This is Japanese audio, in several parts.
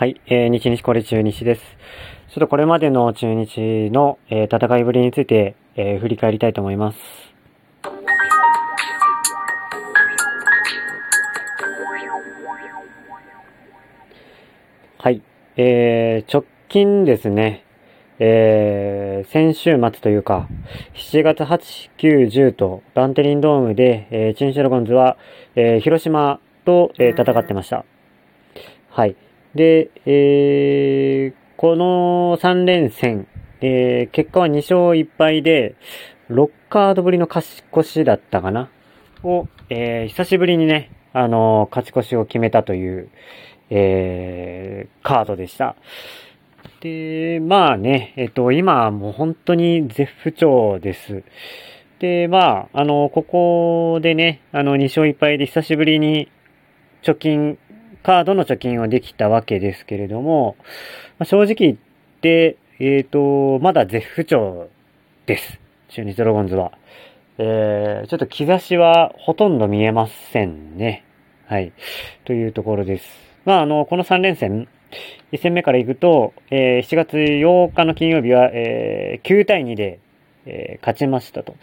はい、えー、日日これ中日です。ちょっとこれまでの中日の、えー、戦いぶりについて、えー、振り返りたいと思います。はい、えー、直近ですね、えー、先週末というか、7月8、9、10とバンテリンドームで、えー、中日ドラゴンズは、えー、広島と、えー、戦ってました。はい。で、えー、この3連戦、えー、結果は2勝1敗で、6カードぶりの勝ち越しだったかな？を、えー、久しぶりにね、あのー、勝ち越しを決めたという、えー、カードでした。で、まあね、えっと、今もう本当に絶不調です。で、まあ、あの、ここでね、あの、2勝1敗で久しぶりに貯金カードの貯金はできたわけですけれども、まあ、正直言って、えっ、ー、と、まだ絶不調です。中日ドラゴンズは。えー、ちょっと兆しはほとんど見えませんね。はい。というところです。まあ、あの、この3連戦、1戦目から行くと、えー、7月8日の金曜日は、えー、9対2で、えー、勝ちましたと。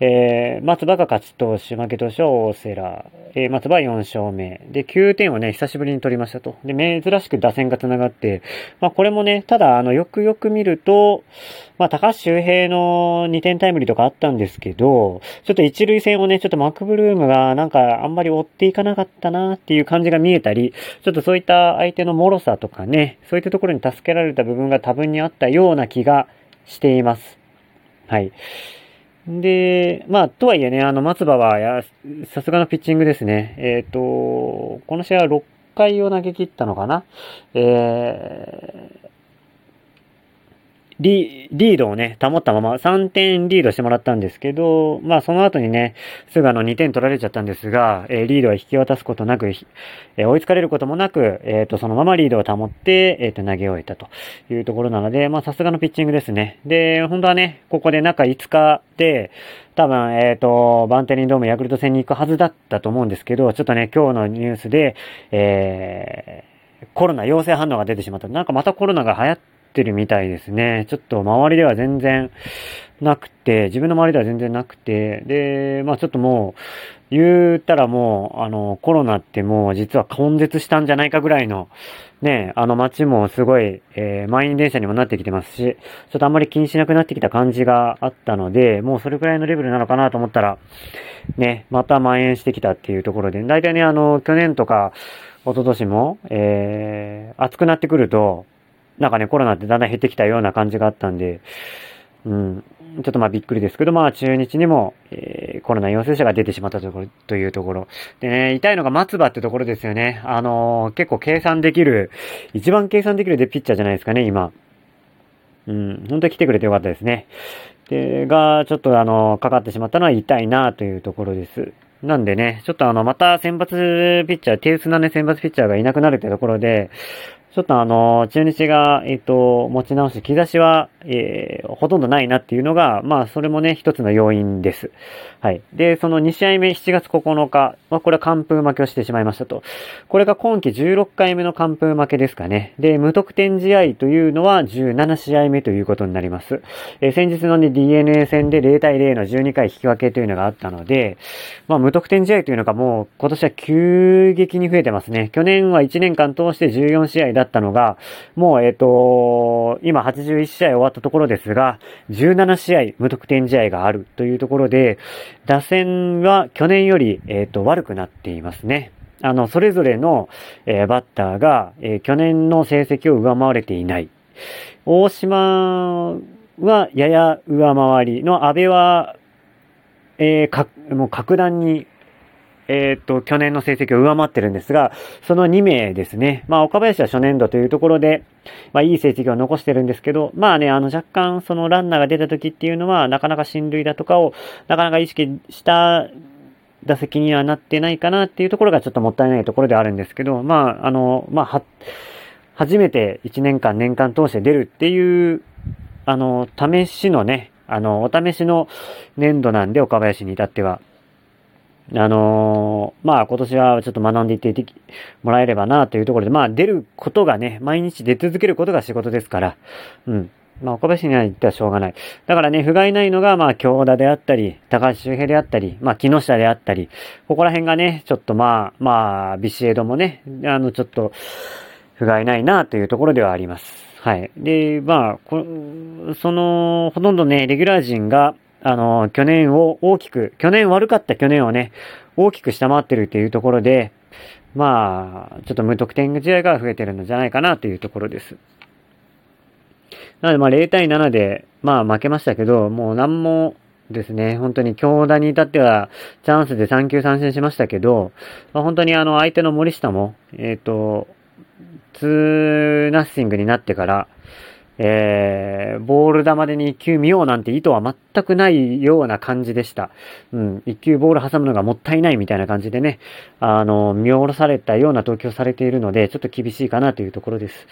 えー、松葉が勝ち投手、負け投手は大瀬良。えー、松葉4勝目。で、9点をね、久しぶりに取りましたと。で、珍しく打線が繋がって、まあこれもね、ただ、あの、よくよく見ると、まあ高橋周平の2点タイムリーとかあったんですけど、ちょっと一塁戦をね、ちょっとマクブルームがなんかあんまり追っていかなかったなっていう感じが見えたり、ちょっとそういった相手の脆さとかね、そういったところに助けられた部分が多分にあったような気がしています。はい。で、まあ、とはいえね、あの、松葉は、や、さすがのピッチングですね。えっ、ー、と、この試合は6回を投げ切ったのかなえーリードをね、保ったまま3点リードしてもらったんですけど、まあその後にね、菅野2点取られちゃったんですが、えー、リードは引き渡すことなく、えー、追いつかれることもなく、えっ、ー、と、そのままリードを保って、えっ、と、投げ終えたというところなので、まあさすがのピッチングですね。で、本当はね、ここで中5日で、多分、えっ、と、バンテリンドームヤクルト戦に行くはずだったと思うんですけど、ちょっとね、今日のニュースで、え、コロナ陽性反応が出てしまった。なんかまたコロナが流行ってってるみたいですね。ちょっと周りでは全然なくて、自分の周りでは全然なくて、で、まあちょっともう、言ったらもう、あの、コロナってもう実は根絶したんじゃないかぐらいの、ね、あの街もすごい、えー、満員電車にもなってきてますし、ちょっとあんまり気にしなくなってきた感じがあったので、もうそれくらいのレベルなのかなと思ったら、ね、また蔓延してきたっていうところで、大体ね、あの、去年とか、一昨年も、えー、暑くなってくると、なんかね、コロナってだんだん減ってきたような感じがあったんで、うん、ちょっとまあびっくりですけど、まあ中日にも、えー、コロナ陽性者が出てしまったところ、というところ。でね、痛いのが松葉ってところですよね。あのー、結構計算できる、一番計算できるでピッチャーじゃないですかね、今。うん、本当に来てくれてよかったですね。で、が、ちょっとあの、かかってしまったのは痛いなというところです。なんでね、ちょっとあの、また選抜ピッチャー、手薄なね、選抜ピッチャーがいなくなるってところで、ちょっとあの、中日が、えっ、と、持ち直し、兆しは、えー、ほとんどないなっていうのが、まあ、それもね、一つの要因です。はい。で、その2試合目、7月9日は、これは完封負けをしてしまいましたと。これが今季16回目の完封負けですかね。で、無得点試合というのは17試合目ということになります。えー、先日のね、DNA 戦で0対0の12回引き分けというのがあったので、まあ、無得点試合というのがもう、今年は急激に増えてますね。去年は1年間通して14試合だったのが、もう、えっ、と、今81試合終わったところですが、17試合無得点試合があるというところで、打線は去年より、えっ、と、悪くなっていますね。あの、それぞれの、えー、バッターが、えー、去年の成績を上回れていない。大島はやや上回りの、安倍は、えー、か、もう格段にえっ、と、去年の成績を上回ってるんですが、その2名ですね。まあ、岡林は初年度というところで、まあ、いい成績を残してるんですけど、まあね、あの、若干、そのランナーが出た時っていうのは、なかなか進塁だとかを、なかなか意識した打席にはなってないかなっていうところがちょっともったいないところであるんですけど、まあ、あの、まあ、は、初めて1年間、年間通して出るっていう、あの、試しのね、あの、お試しの年度なんで、岡林に至っては。あのー、まあ今年はちょっと学んでいってもらえればなというところで、まあ出ることがね、毎日出続けることが仕事ですから、うん。まあ岡林には言ってはしょうがない。だからね、不甲斐ないのが、まあ京田であったり、高橋周平であったり、まあ木下であったり、ここら辺がね、ちょっとまあ、まあ、ビシエドもね、あの、ちょっと、不甲斐ないなというところではあります。はい。で、まあ、その、ほとんどね、レギュラー陣が、あの、去年を大きく、去年悪かった去年をね、大きく下回ってるっていうところで、まあ、ちょっと無得点試合が増えてるんじゃないかなというところです。なので、まあ、0対7で、まあ、負けましたけど、もう何もですね、本当に強打に至っては、チャンスで3球三振しましたけど、まあ、本当にあの、相手の森下も、えっ、ー、と、2ナッシングになってから、えー、ボール球でに一球見ようなんて意図は全くないような感じでした。うん、一球ボール挟むのがもったいないみたいな感じでね、あの、見下ろされたような投球をされているので、ちょっと厳しいかなというところです。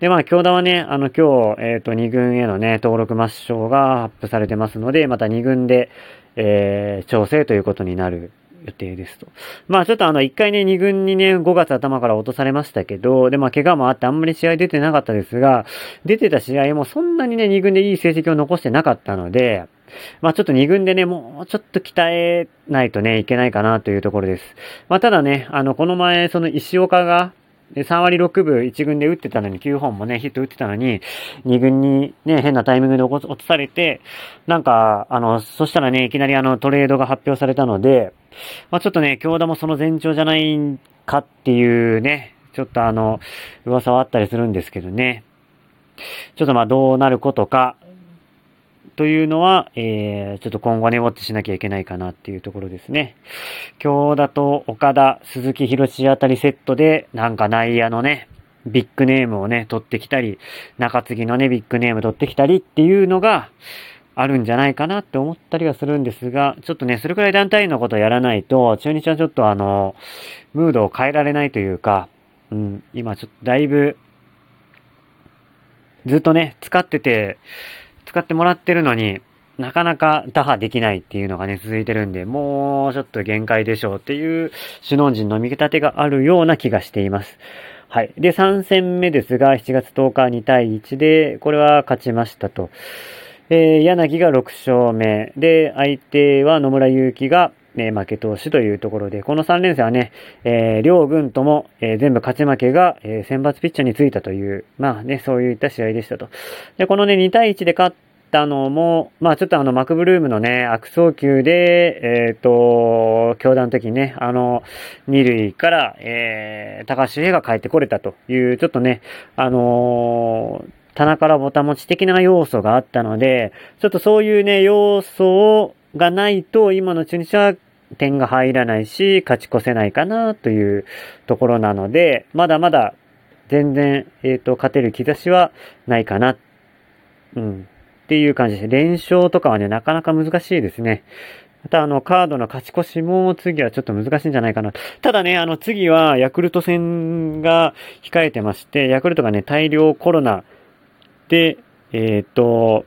で、まあ、京田はね、あの、今日、えっ、ー、と、2軍へのね、登録抹消がアップされてますので、また2軍で、えー、調整ということになる予定ですと。まあちょっとあの、一回ね、二軍にね、5月頭から落とされましたけど、で、まあ怪我もあってあんまり試合出てなかったですが、出てた試合もそんなにね、二軍でいい成績を残してなかったので、まあちょっと二軍でね、もうちょっと鍛えないとね、いけないかなというところです。まあただね、あの、この前、その石岡が、で3割6分1軍で打ってたのに、9本もね、ヒット打ってたのに、2軍にね、変なタイミングで落とされて、なんか、あの、そしたらね、いきなりあの、トレードが発表されたので、まあちょっとね、京田もその前兆じゃないかっていうね、ちょっとあの、噂はあったりするんですけどね。ちょっとまあどうなることか、というのは、えー、ちょっと今後ね、ウォッチしなきゃいけないかなっていうところですね。京田と岡田、鈴木博士あたりセットで、なんか内野のね、ビッグネームをね、取ってきたり、中継ぎのね、ビッグネーム取ってきたりっていうのが、あるんじゃないかなって思ったりはするんですが、ちょっとね、それくらい団体のことをやらないと、中日はちょっとあの、ムードを変えられないというか、うん、今ちょっとだいぶ、ずっとね、使ってて、使ってもらってるのに、なかなか打破できないっていうのがね、続いてるんで、もうちょっと限界でしょうっていう首脳陣の見立てがあるような気がしています。はい。で、3戦目ですが、7月10日2対1で、これは勝ちましたと。えー、柳が6勝目。で、相手は野村祐希が、ね、負け投手というところで、この3連戦はね、えー、両軍とも、えー、全部勝ち負けが、えー、選抜ピッチャーについたという、まあね、そういった試合でしたと。で、このね、2対1で勝ったのも、まあちょっとあの、マクブルームのね、悪送球で、えっ、ー、と、強打の時にね、あの、二塁から、え、高橋平が帰ってこれたという、ちょっとね、あの棚からぼた持ち的な要素があったので、ちょっとそういうね、要素をがないと、今の中日は点が入らないし、勝ち越せないかなというところなので、まだまだ全然、えっ、ー、と、勝てる兆しはないかな。うん。っていう感じです。連勝とかはね、なかなか難しいですね。またあの、カードの勝ち越しも次はちょっと難しいんじゃないかな。ただね、あの、次はヤクルト戦が控えてまして、ヤクルトがね、大量コロナで、えっ、と、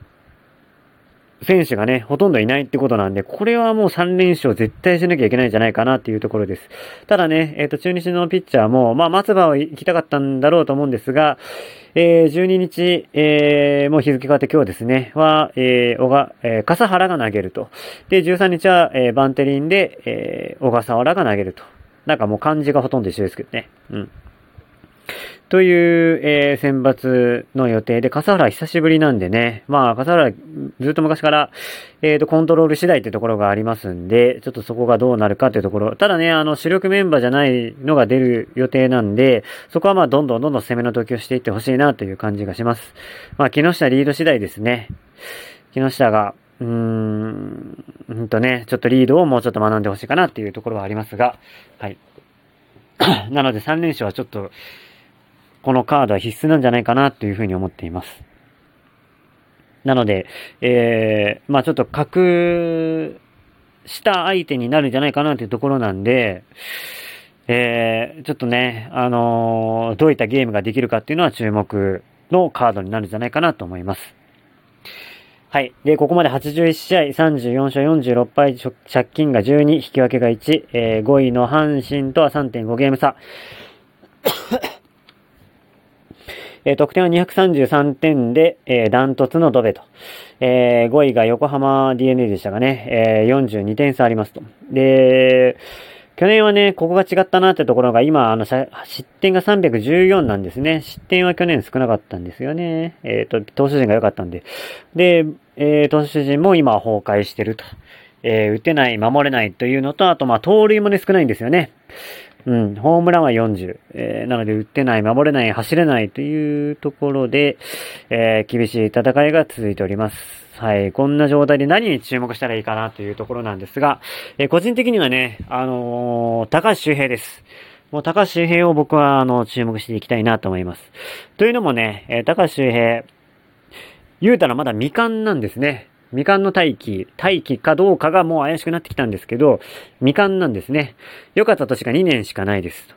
選手がね、ほとんどいないってことなんで、これはもう3連勝絶対しなきゃいけないんじゃないかなっていうところです。ただね、えっ、ー、と、中日のピッチャーも、まあ、松葉を行きたかったんだろうと思うんですが、えー、12日、えー、もう日付変わって今日ですね、は、えー、小が、えー、笠原が投げると。で、13日は、えー、バンテリンで、えー、小笠原が投げると。なんかもう漢字がほとんど一緒ですけどね。うん。という、えー、選抜の予定で、笠原久しぶりなんでね、まあ、笠原ずっと昔から、えっ、ー、と、コントロール次第ってところがありますんで、ちょっとそこがどうなるかっていうところ。ただね、あの、主力メンバーじゃないのが出る予定なんで、そこはまあ、どんどんどんどん攻めの投球していってほしいなという感じがします。まあ、木下リード次第ですね。木下が、うーん、んとね、ちょっとリードをもうちょっと学んでほしいかなっていうところはありますが、はい。なので3連勝はちょっと、このカードは必須なんじゃないかなというふうに思っています。なので、えー、まあちょっと格下相手になるんじゃないかなというところなんで、えー、ちょっとね、あのー、どういったゲームができるかっていうのは注目のカードになるんじゃないかなと思います。はい。で、ここまで81試合、34勝46敗、借金が12、引き分けが1、えー、5位の阪神とは3.5ゲーム差。えー、得点は233点で、えー、ダントツのドベと。えー、5位が横浜 DNA でしたがね、えー、42点差ありますと。で、去年はね、ここが違ったなってところが、今、あの、失点が314なんですね。失点は去年少なかったんですよね。えっ、ー、と、投手陣が良かったんで。で、えー、投手陣も今崩壊してると。えー、打てない、守れないというのと、あと、まあ、盗塁もね、少ないんですよね。うん、ホームランは40。えー、なので、打ってない、守れない、走れないというところで、えー、厳しい戦いが続いております。はい。こんな状態で何に注目したらいいかなというところなんですが、えー、個人的にはね、あのー、高橋周平です。もう高橋周平を僕は、あの、注目していきたいなと思います。というのもね、えー、高橋周平、言うたらまだ未完なんですね。未完の大気、大気かどうかがもう怪しくなってきたんですけど、未完なんですね。良かった年が2年しかないです。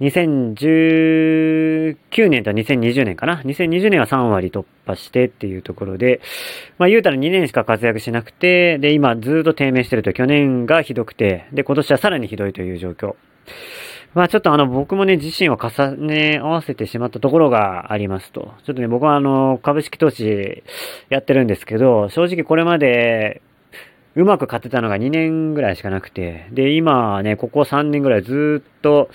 2019年と2020年かな ?2020 年は3割突破してっていうところで、まあ言うたら2年しか活躍しなくて、で、今ずっと低迷してると去年がひどくて、で、今年はさらにひどいという状況。まあちょっとあの僕もね、自身を重ね合わせてしまったところがありますと。ちょっとね、僕はあの、株式投資やってるんですけど、正直これまでうまく勝てたのが2年ぐらいしかなくて、で、今ね、ここ3年ぐらいずっと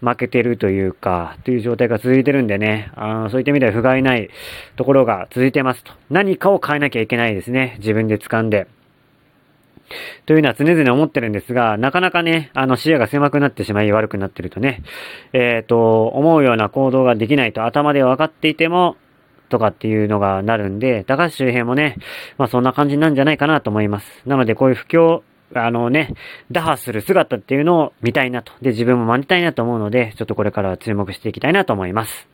負けてるというか、という状態が続いてるんでね、あそういった意味では不甲斐ないところが続いてますと。何かを変えなきゃいけないですね。自分で掴んで。というのは常々思ってるんですが、なかなかね、あの視野が狭くなってしまい悪くなってるとね、えっ、ー、と、思うような行動ができないと頭で分かっていても、とかっていうのがなるんで、高橋周辺もね、まあそんな感じなんじゃないかなと思います。なのでこういう不況あのね、打破する姿っていうのを見たいなと。で、自分も真似たいなと思うので、ちょっとこれからは注目していきたいなと思います。